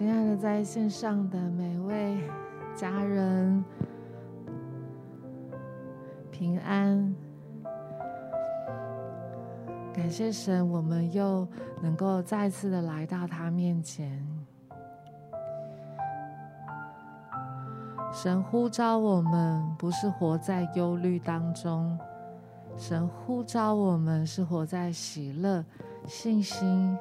亲爱的，在线上的每位家人平安，感谢神，我们又能够再次的来到他面前。神呼召我们，不是活在忧虑当中，神呼召我们是活在喜乐、信心。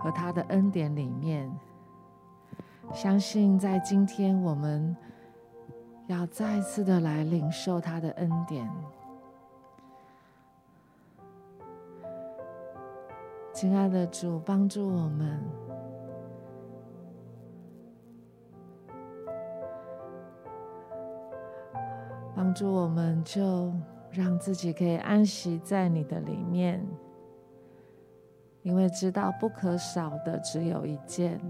和他的恩典里面，相信在今天我们要再次的来领受他的恩典。亲爱的主，帮助我们，帮助我们，就让自己可以安息在你的里面。因为知道不可少的只有一件，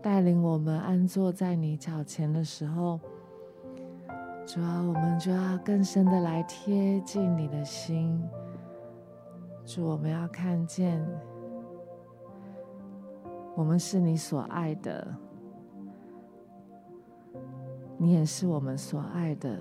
带领我们安坐在你脚前的时候，主啊，我们就要更深的来贴近你的心。主，我们要看见，我们是你所爱的，你也是我们所爱的。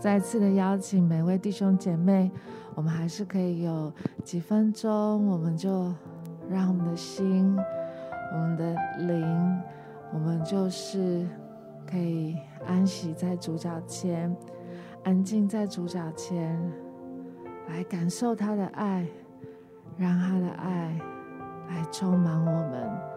再次的邀请每位弟兄姐妹，我们还是可以有几分钟，我们就让我们的心、我们的灵，我们就是可以安息在主脚前，安静在主脚前，来感受他的爱，让他的爱来充满我们。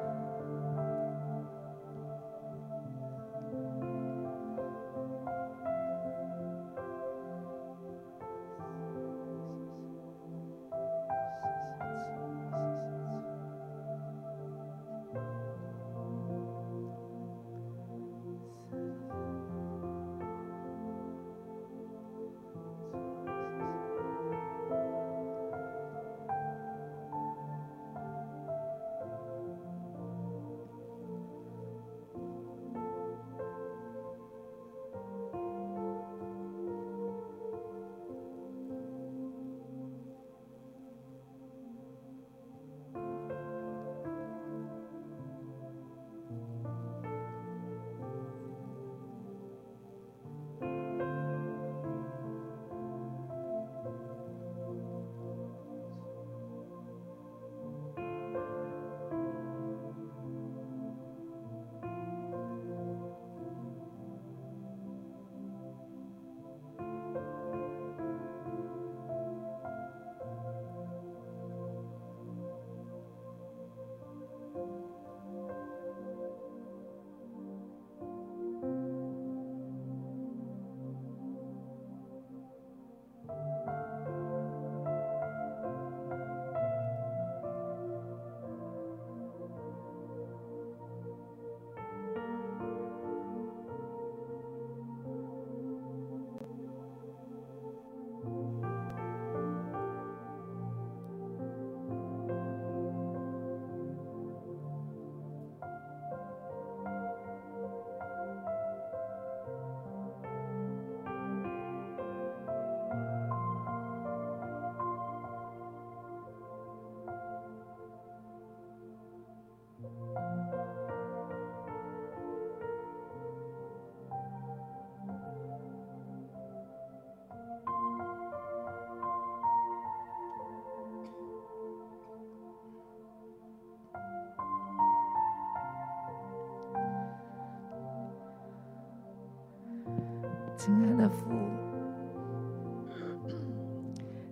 亲爱的父，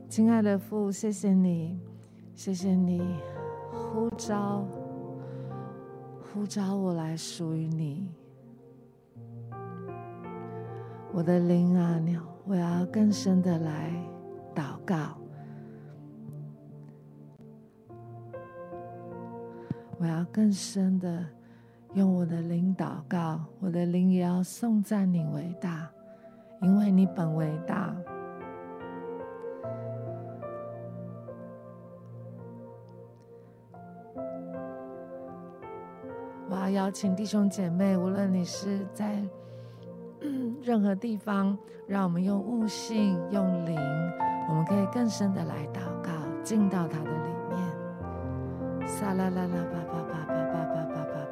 亲爱的父，谢谢你，谢谢你呼召，呼召我来属于你。我的灵啊，你，我要更深的来祷告，我要更深的用我的灵祷告，我的灵也要颂赞你伟大。因为你本为大，我要邀请弟兄姐妹，无论你是在任何地方，让我们用悟性、用灵，我们可以更深的来祷告，进到他的里面。沙啦啦啦吧吧吧吧吧吧吧吧吧。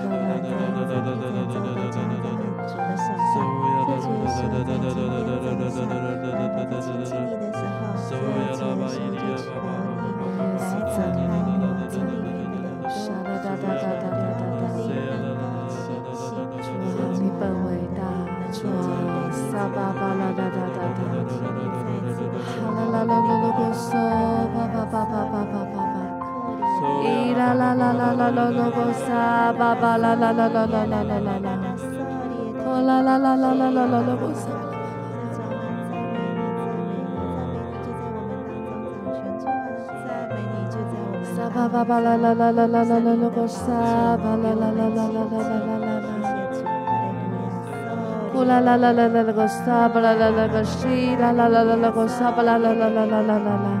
你可以在大家的感觉得到。那个罗吼啦啦啦巴啦啦啦啦啦啦个啦巴巴，啊啦啦啦个沙巴哈嘞，那个罗吼啦啦啦巴啦啦啦个沙巴啦啦个啦巴啦个啦，伊啦啦啦啦个沙巴啦啦啦个沙巴啦啦啦个沙巴啦啦啦啦个啦巴巴巴巴巴，吼啦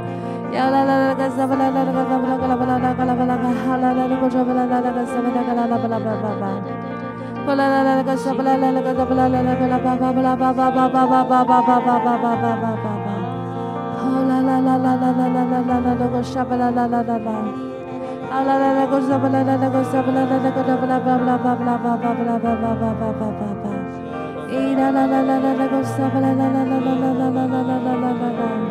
la la la la la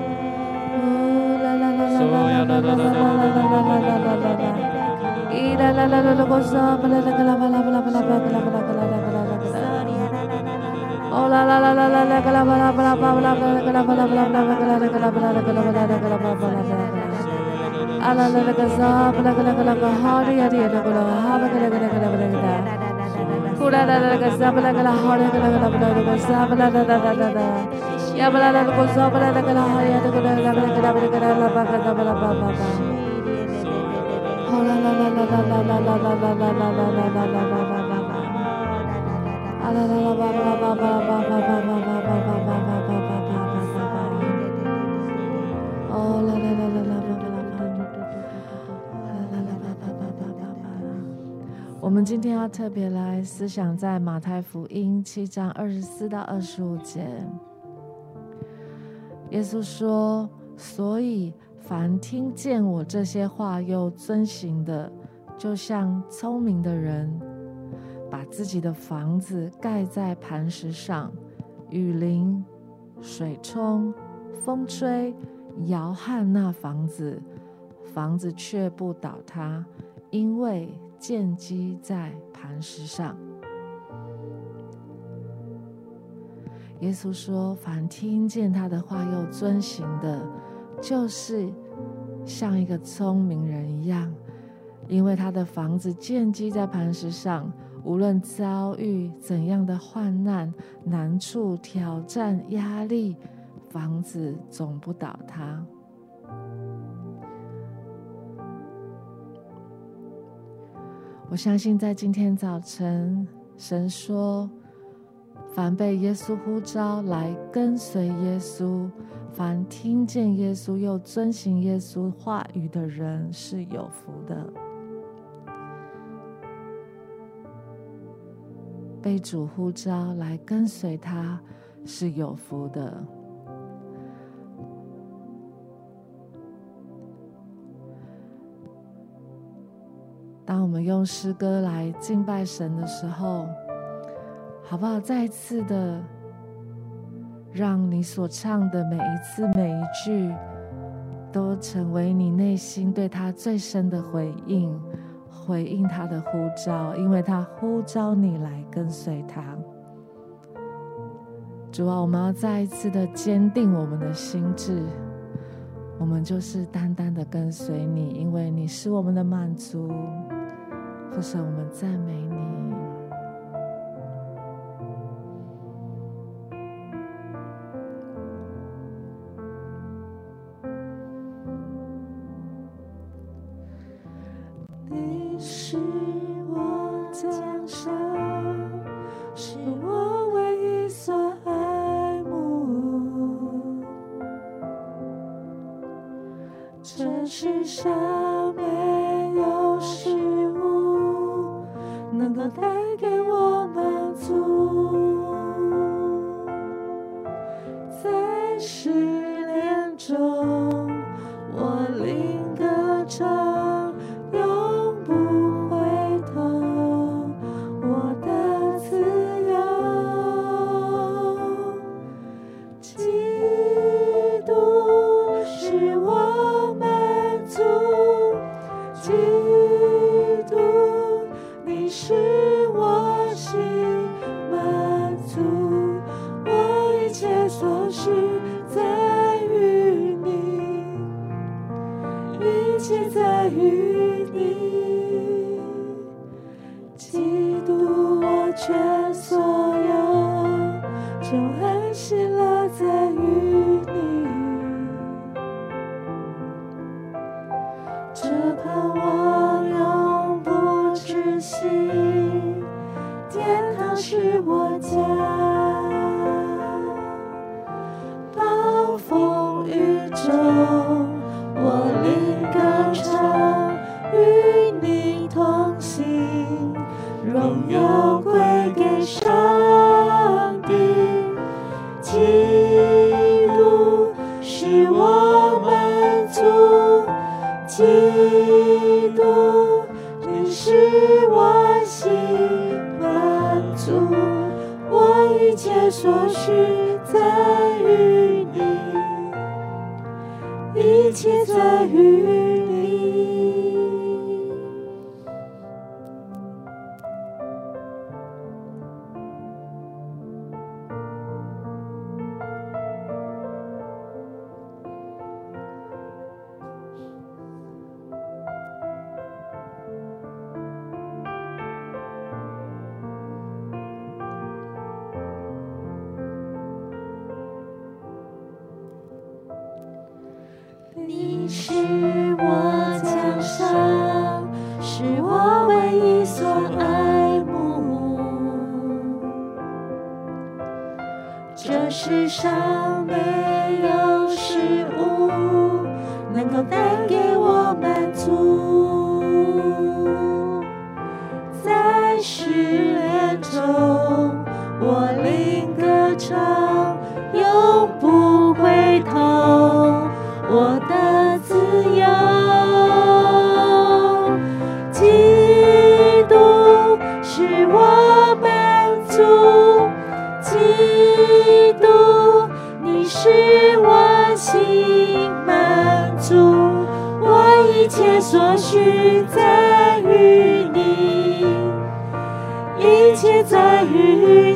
Hallelujah. 我們今天要特別來思想在馬太福音七章二十四到二十五節。耶稣说：“所以，凡听见我这些话又遵行的，就像聪明的人，把自己的房子盖在磐石上，雨淋、水冲、风吹，摇撼那房子，房子却不倒塌，因为建基在磐石上。”耶稣说：“凡听见他的话又遵行的，就是像一个聪明人一样，因为他的房子建基在磐石上，无论遭遇怎样的患难、难处、挑战、压力，房子总不倒塌。”我相信，在今天早晨，神说。凡被耶稣呼召来跟随耶稣，凡听见耶稣又遵行耶稣话语的人是有福的。被主呼召来跟随他是有福的。当我们用诗歌来敬拜神的时候，好不好？再一次的，让你所唱的每一次每一句，都成为你内心对他最深的回应，回应他的呼召，因为他呼召你来跟随他。主啊，我们要再一次的坚定我们的心志，我们就是单单的跟随你，因为你是我们的满足。父神，我们赞美。你切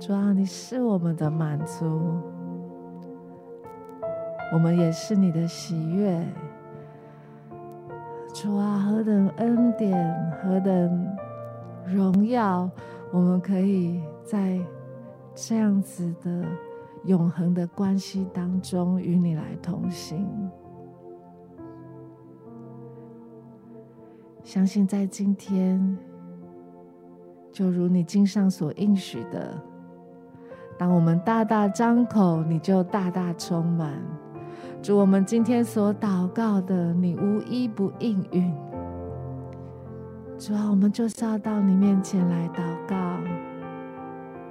主啊，你是我们的满足，我们也是你的喜悦。主啊，何等恩典，何等荣耀，我们可以在这样子的永恒的关系当中与你来同行。相信在今天，就如你经上所应许的。当我们大大张口，你就大大充满。主，我们今天所祷告的，你无一不应允。主啊，我们就是要到你面前来祷告，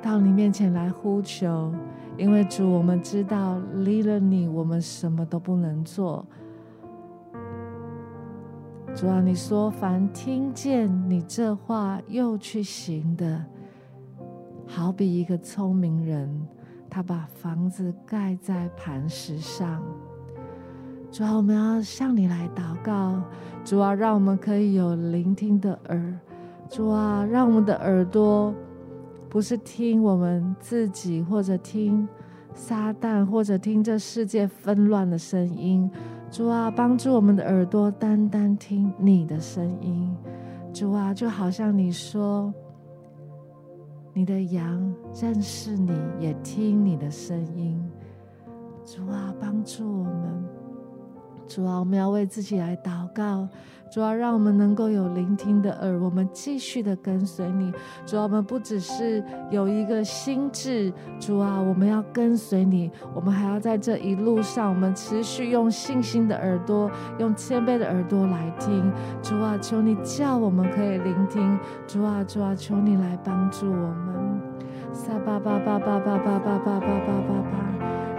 到你面前来呼求，因为主，我们知道离了你，我们什么都不能做。主啊，你说凡听见你这话又去行的。好比一个聪明人，他把房子盖在磐石上。主啊，我们要向你来祷告。主啊，让我们可以有聆听的耳。主啊，让我们的耳朵不是听我们自己，或者听撒旦，或者听这世界纷乱的声音。主啊，帮助我们的耳朵单单听你的声音。主啊，就好像你说。你的羊认识你，也听你的声音。主啊，帮助我们。主啊，我们要为自己来祷告。主啊，让我们能够有聆听的耳，我们继续的跟随你。主啊，我们不只是有一个心智，主啊，我们要跟随你，我们还要在这一路上，我们持续用信心的耳朵，用谦卑的耳朵来听。主啊，求你叫我们可以聆听。主啊，主啊，求你来帮助我们。撒巴巴巴巴巴巴巴巴巴巴巴巴。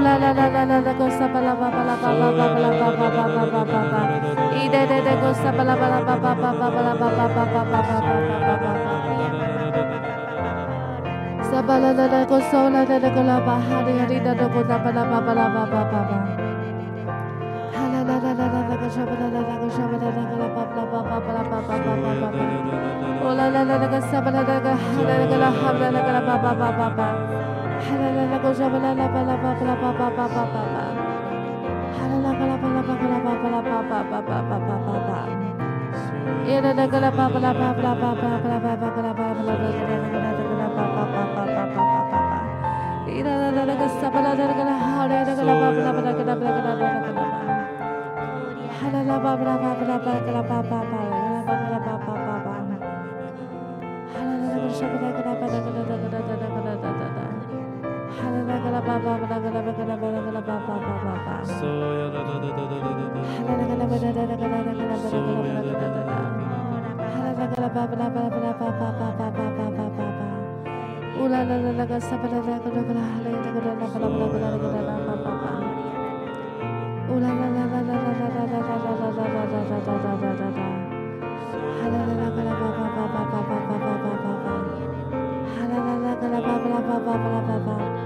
啦啦啦啦啦啦啦啦啦啦啦啦。哈啦啦啦个啦巴巴巴巴巴巴巴巴巴巴巴。哈啦啦啦个啦巴巴拉巴巴巴拉巴巴。哈啦啦啦个啦巴拉巴个啦个啦个啦巴拉巴拉巴拉个啦巴拉个啦巴拉个啦巴拉个啦哒哒哒。哈啦啦啦个沙巴啦啦啦啦个啦巴巴巴巴。哈啦啦啦啦个沙巴 Shabbat, Blah, blah.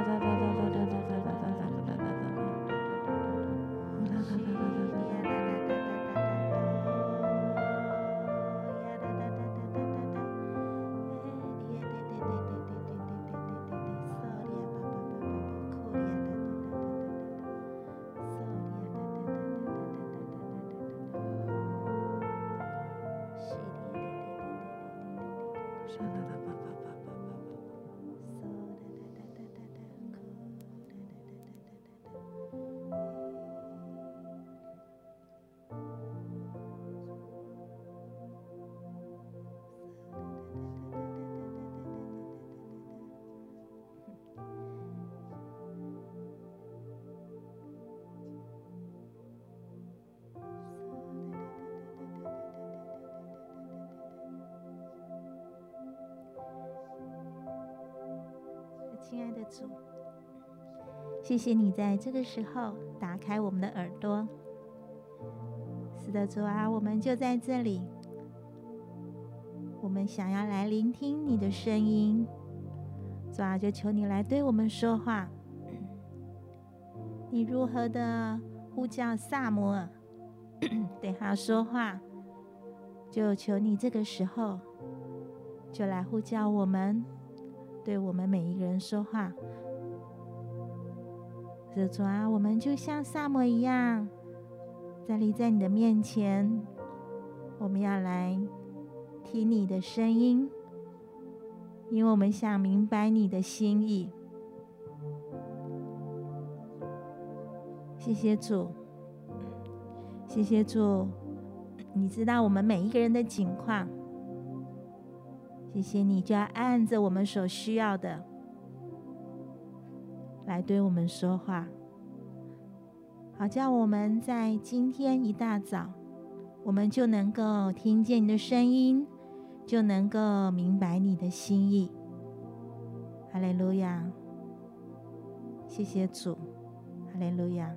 亲爱的主，谢谢你在这个时候打开我们的耳朵。是的，主啊，我们就在这里，我们想要来聆听你的声音。主啊，就求你来对我们说话。你如何的呼叫撒摩尔，对他说话，就求你这个时候就来呼叫我们。对我们每一个人说话，主啊，我们就像萨摩一样，站立在你的面前，我们要来听你的声音，因为我们想明白你的心意。谢谢主，谢谢主，你知道我们每一个人的境况。谢谢你，就要按着我们所需要的来对我们说话，好叫我们在今天一大早，我们就能够听见你的声音，就能够明白你的心意。哈利路亚！谢谢主，哈利路亚。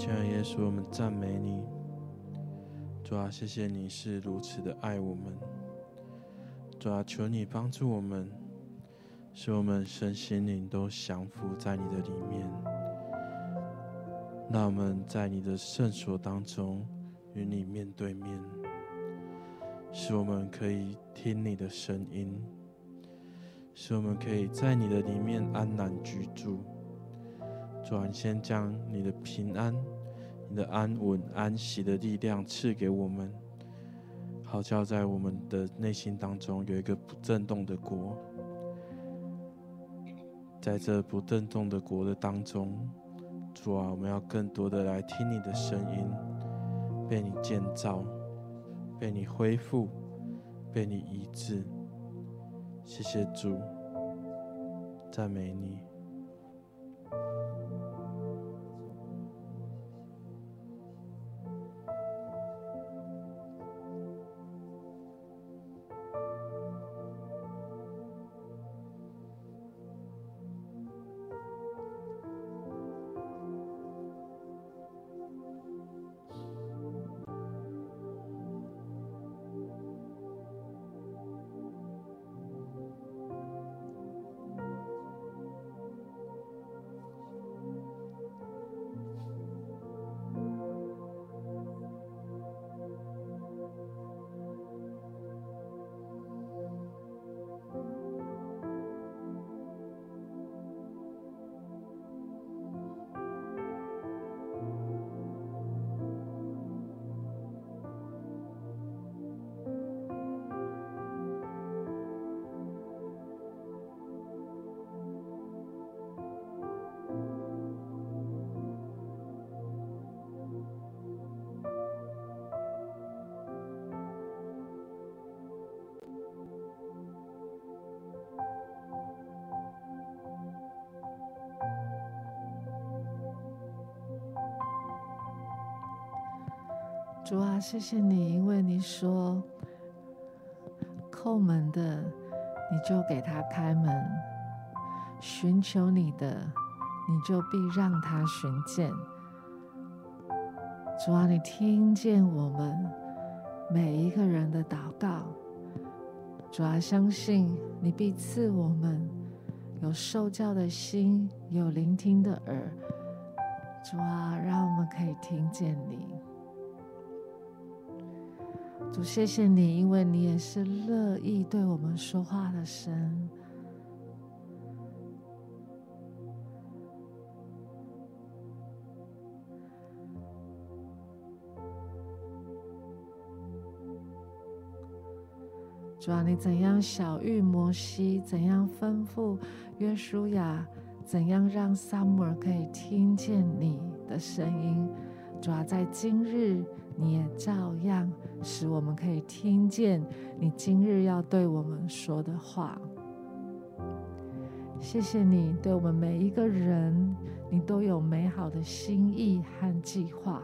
亲爱的耶稣，我们赞美你。主啊，谢谢你是如此的爱我们。主啊，求你帮助我们，使我们身心灵都降服在你的里面。让我们在你的圣所当中与你面对面，使我们可以听你的声音，使我们可以在你的里面安然居住。主啊，先将你的平安、你的安稳、安息的力量赐给我们，好叫在我们的内心当中有一个不震动的国。在这不震动的国的当中，主啊，我们要更多的来听你的声音，被你建造，被你恢复，被你医治。谢谢主，赞美你。主啊，谢谢你，因为你说叩门的，你就给他开门；寻求你的，你就必让他寻见。主啊，你听见我们每一个人的祷告。主啊，相信你必赐我们有受教的心，有聆听的耳。主啊，让我们可以听见你。谢谢你，因为你也是乐意对我们说话的神。主啊，你怎样晓諭摩西，怎样吩咐约书亚，怎样让撒母耳可以听见你的声音。主啊，在今日。你也照样使我们可以听见你今日要对我们说的话。谢谢你对我们每一个人，你都有美好的心意和计划。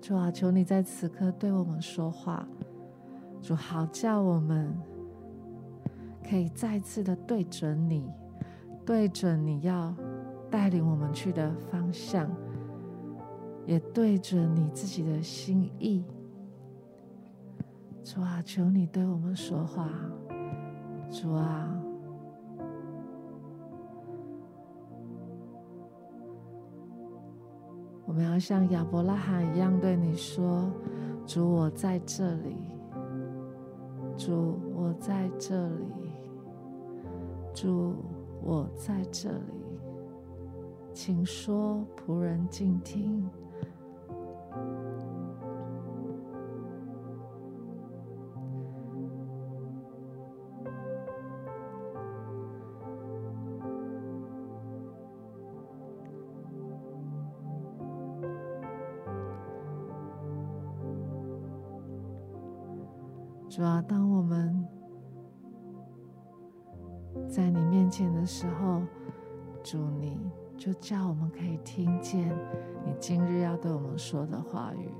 主啊，求你在此刻对我们说话，主好叫我们可以再次的对准你。对准你要带领我们去的方向，也对准你自己的心意。主啊，求你对我们说话。主啊，我们要像亚伯拉罕一样对你说：“主，我在这里。主，我在这里。主。”我在这里，请说，仆人静听。主要当我们。在你面前的时候，主，你就叫我们可以听见你今日要对我们说的话语。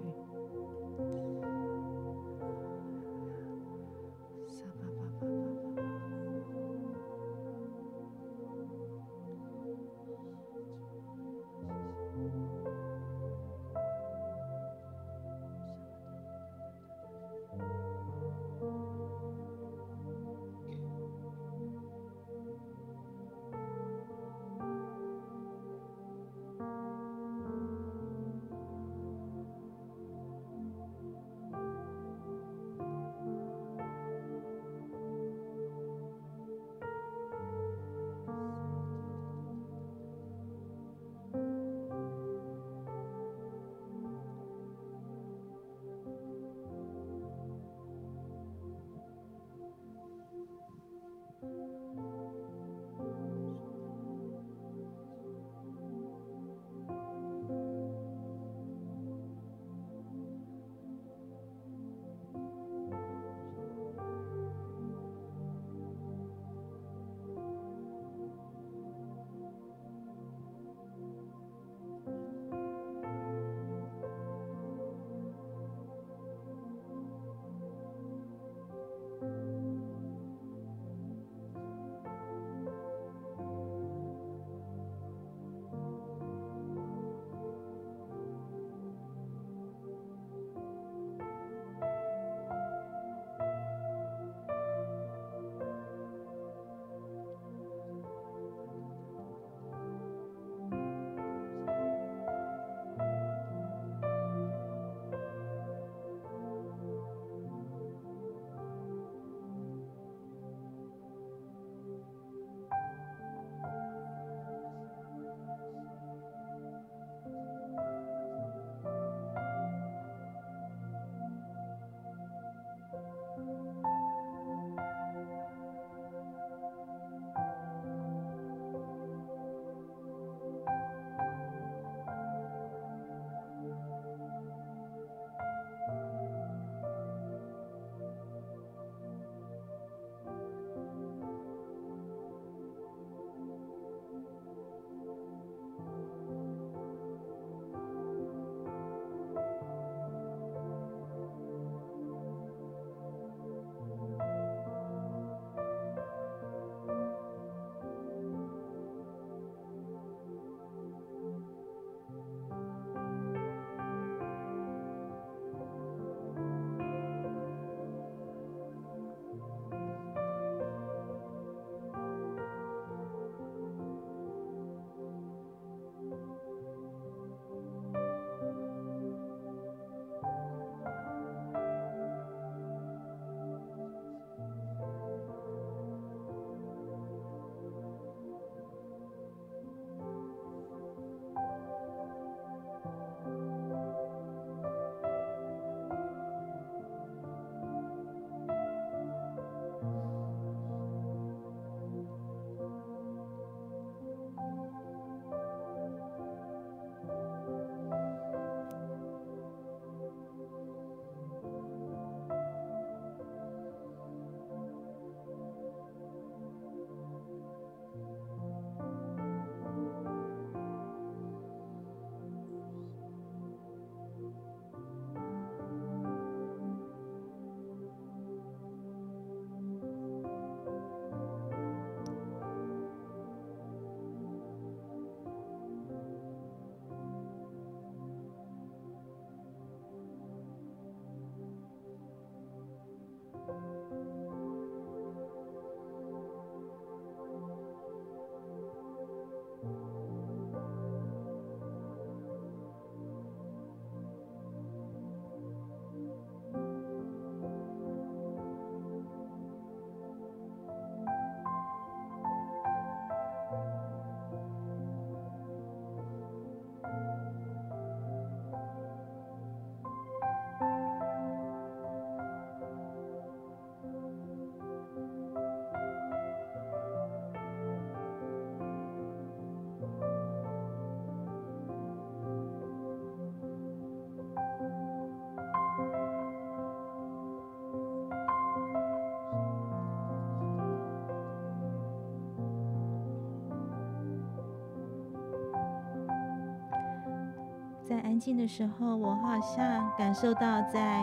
安静的时候，我好像感受到在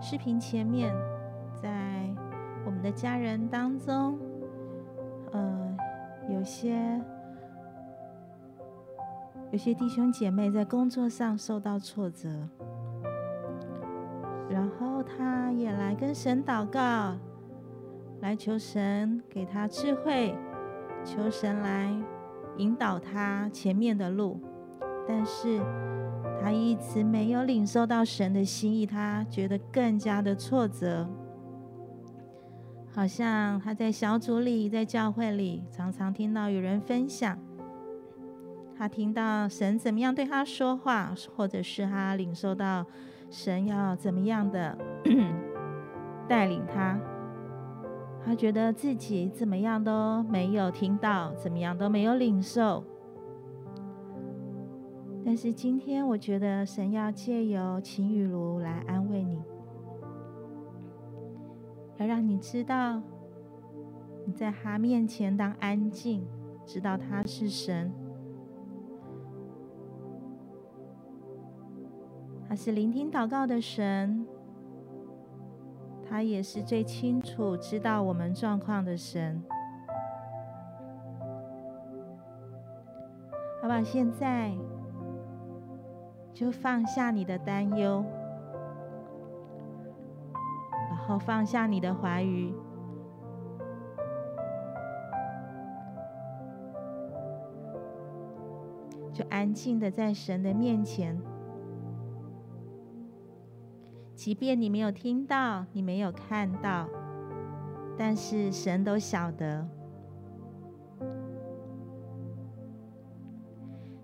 视频前面，在我们的家人当中，呃，有些有些弟兄姐妹在工作上受到挫折，然后他也来跟神祷告，来求神给他智慧，求神来引导他前面的路。但是他一直没有领受到神的心意，他觉得更加的挫折。好像他在小组里，在教会里，常常听到有人分享，他听到神怎么样对他说话，或者是他领受到神要怎么样的 带领他，他觉得自己怎么样都没有听到，怎么样都没有领受。但是今天，我觉得神要借由秦雨茹来安慰你，要让你知道，你在他面前当安静，知道他是神，他是聆听祷告的神，他也是最清楚知道我们状况的神。好吧，现在。就放下你的担忧，然后放下你的怀疑，就安静的在神的面前。即便你没有听到，你没有看到，但是神都晓得。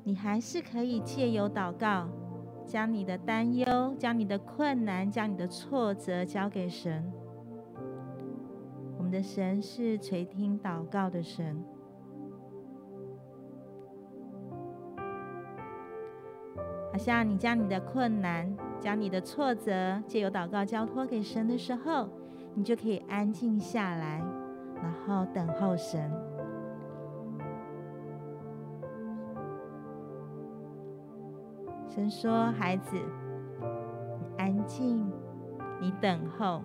你还是可以借由祷告，将你的担忧、将你的困难、将你的挫折交给神。我们的神是垂听祷告的神。好像你将你的困难、将你的挫折借由祷告交托给神的时候，你就可以安静下来，然后等候神。神说：“孩子，你安静，你等候，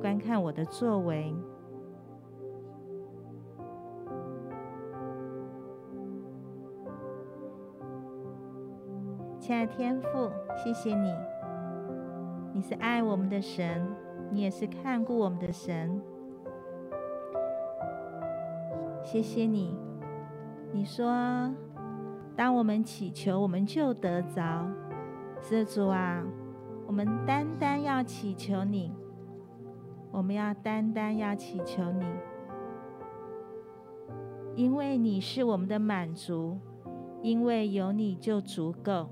观看我的作为。亲爱的天父，谢谢你，你是爱我们的神，你也是看顾我们的神。谢谢你，你说。”当我们祈求，我们就得着。施主啊，我们单单要祈求你，我们要单单要祈求你，因为你是我们的满足，因为有你就足够。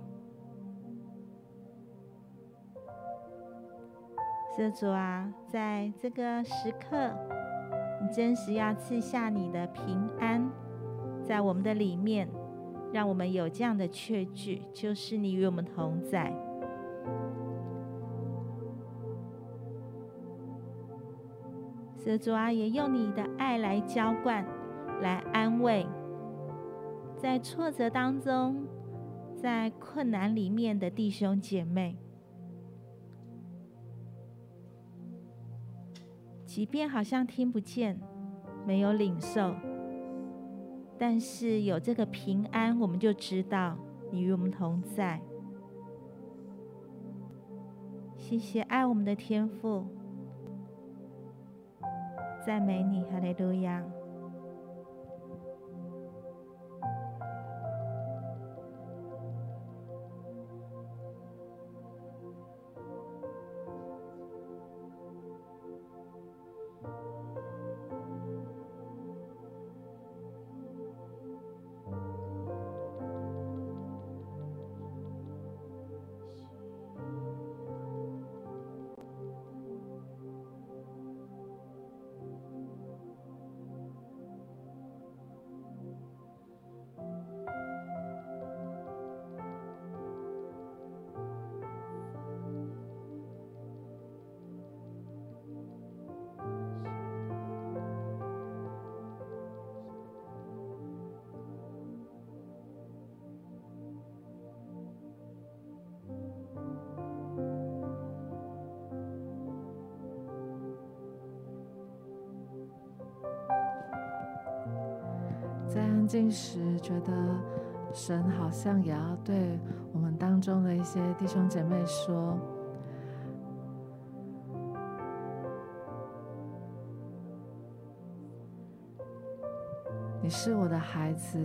施主啊，在这个时刻，你真实要赐下你的平安，在我们的里面。让我们有这样的确据，就是你与我们同在。是主啊，也用你的爱来浇灌，来安慰，在挫折当中，在困难里面的弟兄姐妹，即便好像听不见，没有领受。但是有这个平安，我们就知道你与我们同在。谢谢爱我们的天父，赞美你，哈利路亚。进时，觉得神好像也要对我们当中的一些弟兄姐妹说：“你是我的孩子，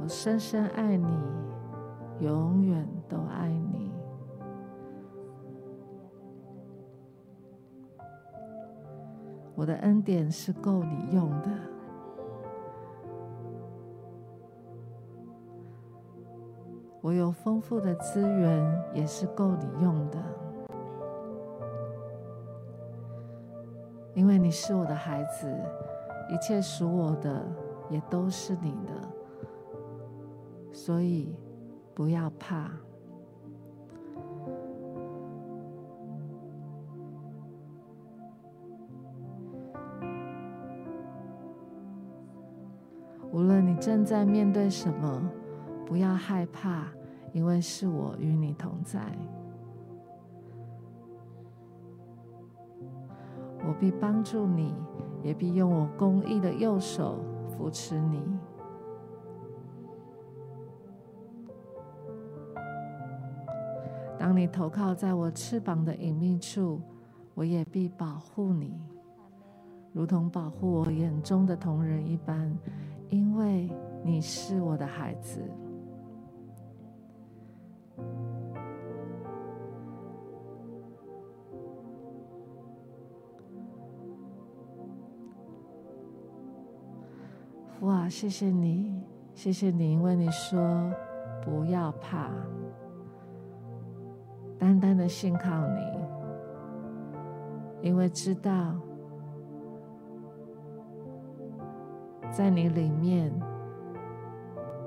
我深深爱你，永远都爱你。”我的恩典是够你用的，我有丰富的资源也是够你用的，因为你是我的孩子，一切属我的也都是你的，所以不要怕。无论你正在面对什么，不要害怕，因为是我与你同在。我必帮助你，也必用我公义的右手扶持你。当你投靠在我翅膀的隐秘处，我也必保护你，如同保护我眼中的瞳人一般。因为你是我的孩子，父啊，谢谢你，谢谢你，因为你说不要怕，单单的信靠你，因为知道。在你里面，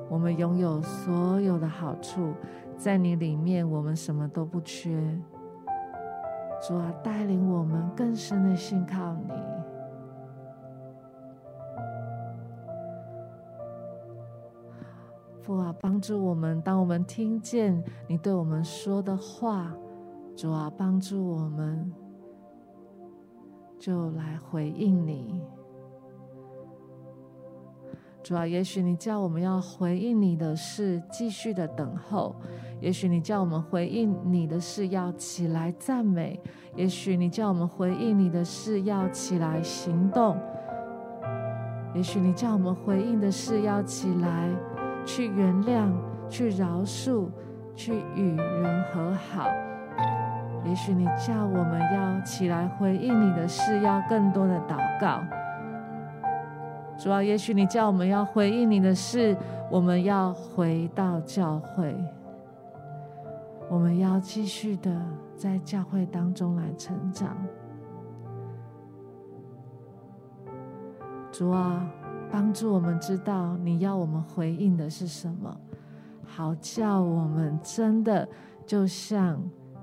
我们拥有所有的好处。在你里面，我们什么都不缺。主啊，带领我们更深的信靠你。父啊，帮助我们，当我们听见你对我们说的话，主啊，帮助我们，就来回应你。主啊，也许你叫我们要回应你的是继续的等候；也许你叫我们回应你的是要起来赞美；也许你叫我们回应你的是要起来行动；也许你叫我们回应的是要起来去原谅、去饶恕、去与人和好；也许你叫我们要起来回应你的事要更多的祷告。主啊，也许你叫我们要回应你的事，我们要回到教会，我们要继续的在教会当中来成长。主啊，帮助我们知道你要我们回应的是什么，好叫我们真的就像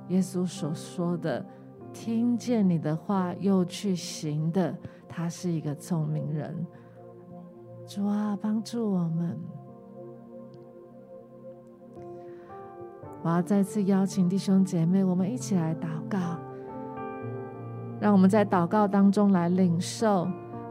耶稣所说的，听见你的话又去行的，他是一个聪明人。主啊，帮助我们！我要再次邀请弟兄姐妹，我们一起来祷告。让我们在祷告当中来领受。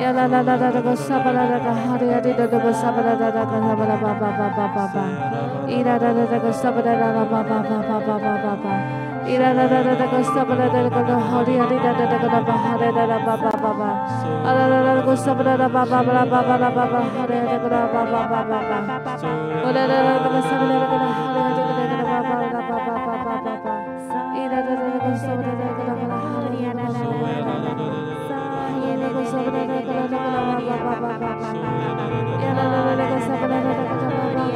啦啦啦叭叭叭叭叭叭叭叭，咿啦啦啦啦个沙巴啦啦啦个哈哩哈哩哒哒哒个啦叭哈哩啦啦叭叭叭叭，啊啦啦啦个沙巴啦啦叭叭叭啦叭叭啦叭叭哈哩哈哩个啦叭叭叭叭叭。我来来来，那个什么来了个来，哈利这个来个来，叭叭叭叭叭叭叭叭叭，一来来来那个什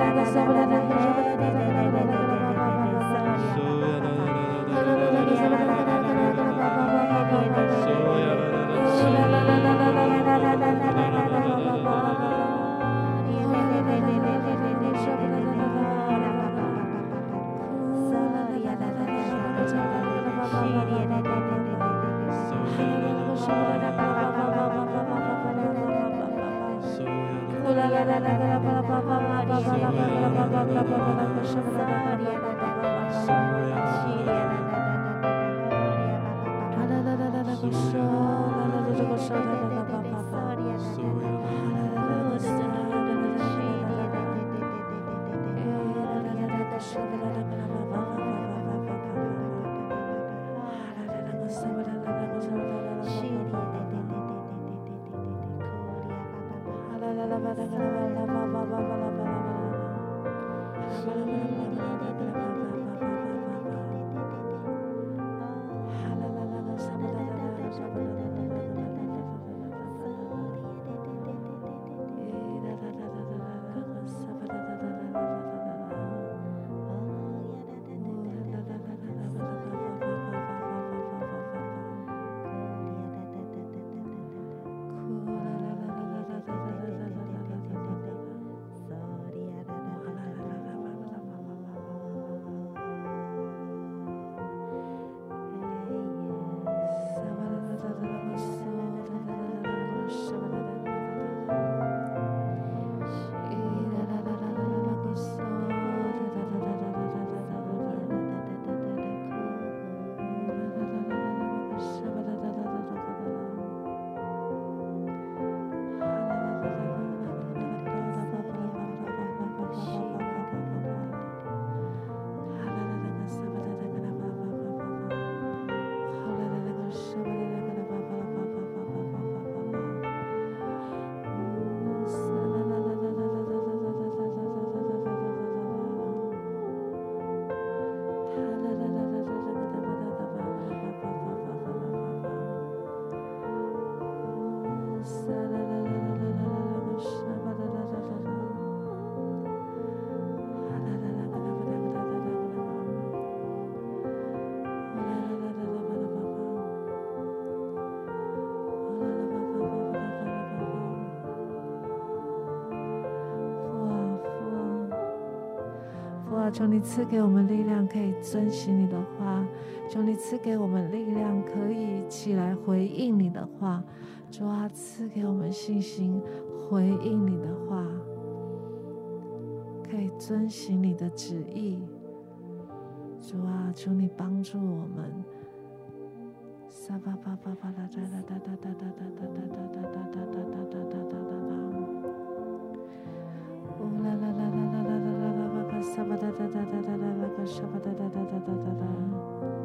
Shabala, Shabala, Shabala, 求你赐给我们力量，可以遵行你的话；求你赐给我们力量，可以起来回应你的话。主啊，赐给我们信心，回应你的话，可以遵行你的旨意。主啊，求你帮助我们。撒巴巴巴巴拉扎拉哒哒哒哒哒哒哒哒哒哒哒哒哒哒哒哒。哒哒哒哒哒哒哒啦啦巴沙巴哒哒哒哒哒哒哒。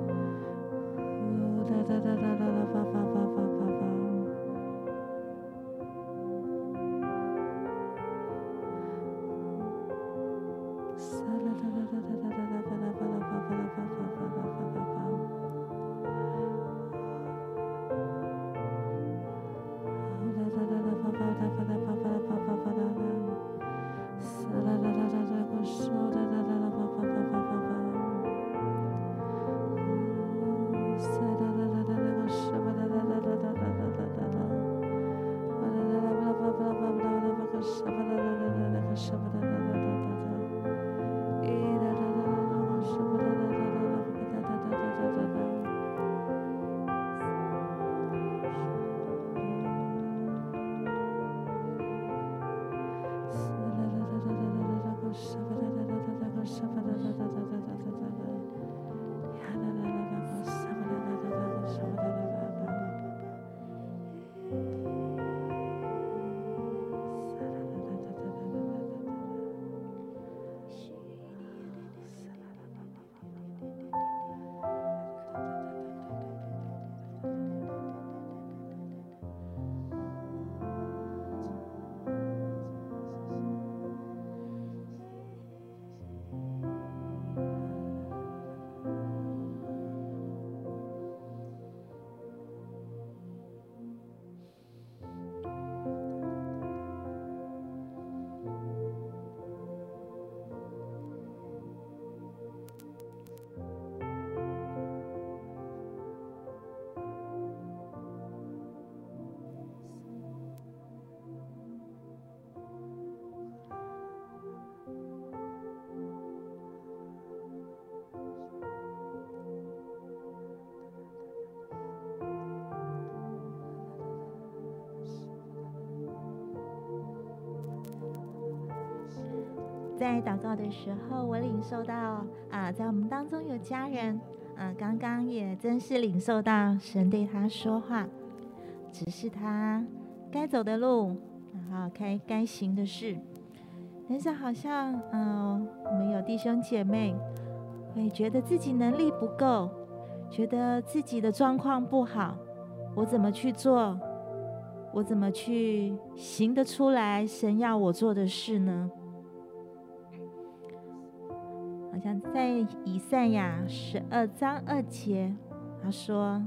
在祷告的时候，我领受到啊、在我们当中有家人，啊、刚刚也真是领受到神对他说话，指示他该走的路，然后该该行的事。但是好像，嗯、我们有弟兄姐妹会觉得自己能力不够，觉得自己的状况不好，我怎么去做？我怎么去行得出来神要我做的事呢？在以赛亚十二章二节，他说：“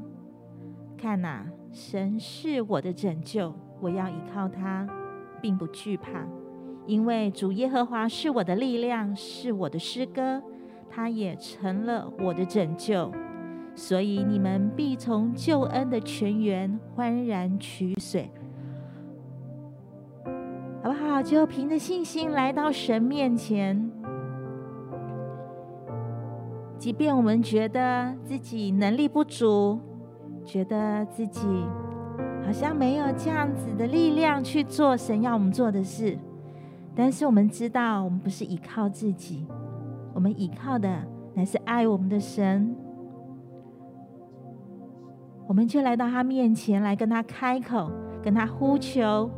看哪，神是我的拯救，我要依靠他，并不惧怕，因为主耶和华是我的力量，是我的诗歌，他也成了我的拯救。所以你们必从救恩的泉源欢然取水，好不好？就凭着信心来到神面前。”即便我们觉得自己能力不足，觉得自己好像没有这样子的力量去做神要我们做的事，但是我们知道，我们不是依靠自己，我们依靠的乃是爱我们的神。我们就来到他面前，来跟他开口，跟他呼求，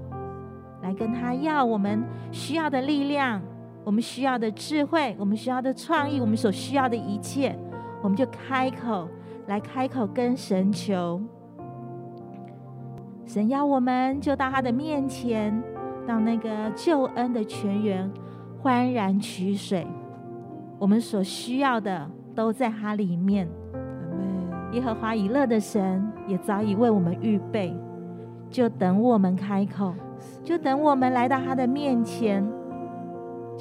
来跟他要我们需要的力量。我们需要的智慧，我们需要的创意，我们所需要的一切，我们就开口来开口跟神求。神要我们就到他的面前，到那个救恩的泉源，欢然取水。我们所需要的都在他里面。耶和华以勒的神也早已为我们预备，就等我们开口，就等我们来到他的面前。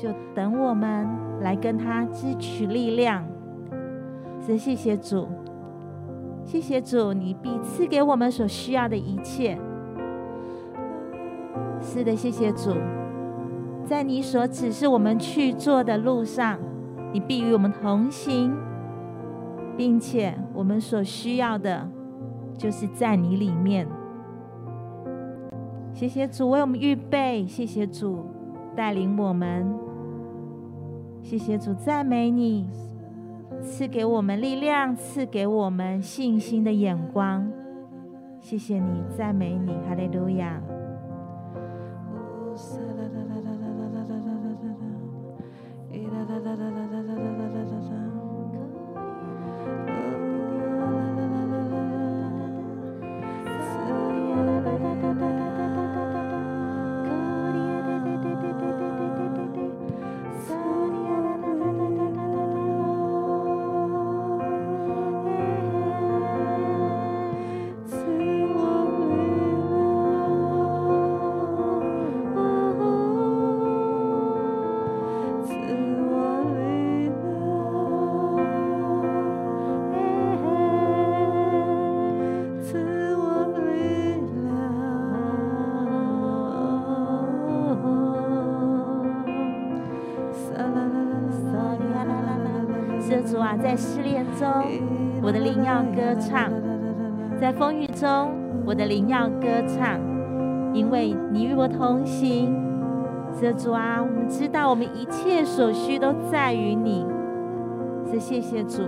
就等我们来跟他支取力量。是谢谢主，谢谢主，你必赐给我们所需要的一切。是的，谢谢主，在你所指示我们去做的路上，你必与我们同行，并且我们所需要的，就是在你里面。谢谢主为我们预备，谢谢主带领我们。谢谢主，赞美你，赐给我们力量，赐给我们信心的眼光。谢谢你，赞美你，哈利路亚。主啊，我们知道我们一切所需都在于你。是谢谢主，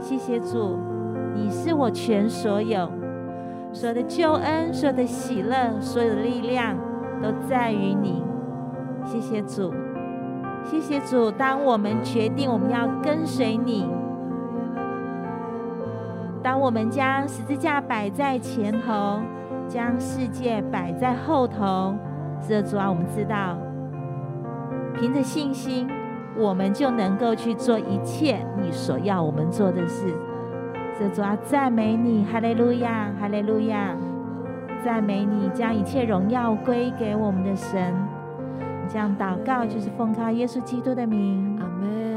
谢谢主，你是我全所有，所有的救恩，所有的喜乐，所有的力量都在于你。谢谢主。谢谢主，当我们决定我们要跟随你，当我们将十字架摆在前头，将世界摆在后头，这主啊，我们知道，凭着信心，我们就能够去做一切你所要我们做的事。这主啊，赞美你，哈利路亚，哈利路亚，赞美你，将一切荣耀归给我们的神。这样祷告就是奉靠耶稣基督的名，阿门。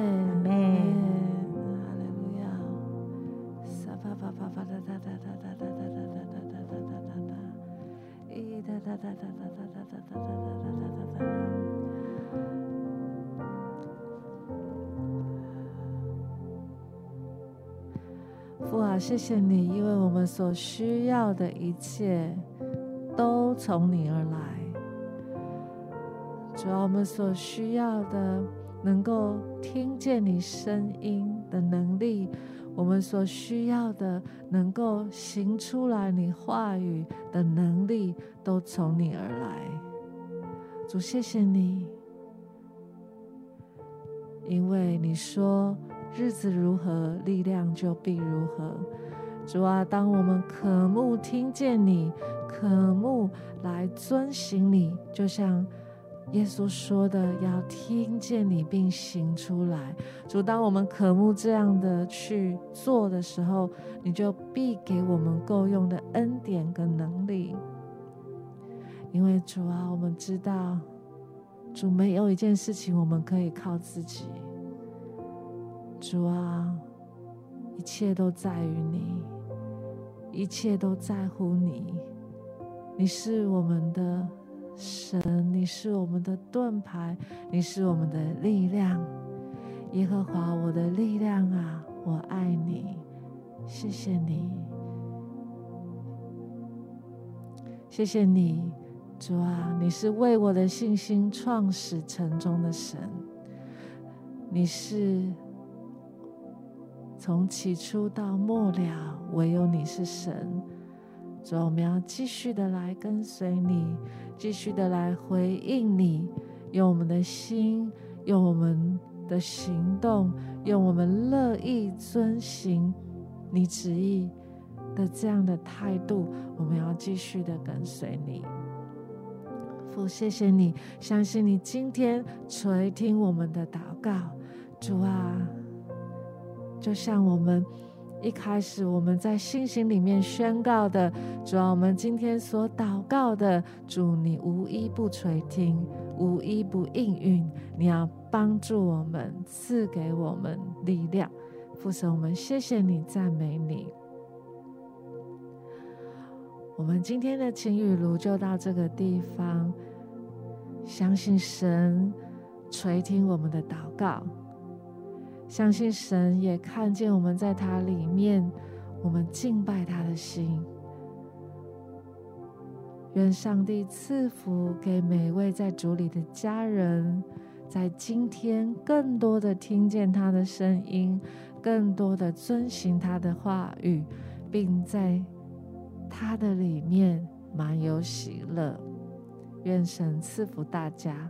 谢谢你，因为我们所需要的一切都从你而来。主啊，我们所需要的能够听见你声音的能力，我们所需要的能够行出来你话语的能力，都从你而来。主，谢谢你，因为你说日子如何，力量就必如何。主啊，当我们渴慕听见你，渴慕来遵行你，就像。耶稣说的要听见你并行出来，主，当我们渴慕这样的去做的时候，你就必给我们够用的恩典跟能力。因为主啊，我们知道，主没有一件事情我们可以靠自己。主啊，一切都在于你，一切都在乎你，你是我们的。神，你是我们的盾牌，你是我们的力量，耶和华，我的力量啊，我爱你，谢谢你，谢谢你，主啊，你是为我的信心创始成终的神，你是从起初到末了，唯有你是神。主，我们要继续的来跟随你，继续的来回应你，用我们的心，用我们的行动，用我们乐意遵行你旨意的这样的态度，我们要继续的跟随你。父，谢谢你，相信你今天垂听我们的祷告，主啊，就像我们。一开始我们在信心里面宣告的，主啊，我们今天所祷告的，主你无一不垂听，无一不应允。你要帮助我们，赐给我们力量。父神，我们谢谢你，赞美你。我们今天的晴雨炉就到这个地方，相信神垂听我们的祷告。相信神也看见我们在他里面，我们敬拜他的心。愿上帝赐福给每位在主里的家人，在今天更多的听见他的声音，更多的遵行他的话语，并在他的里面满有喜乐。愿神赐福大家。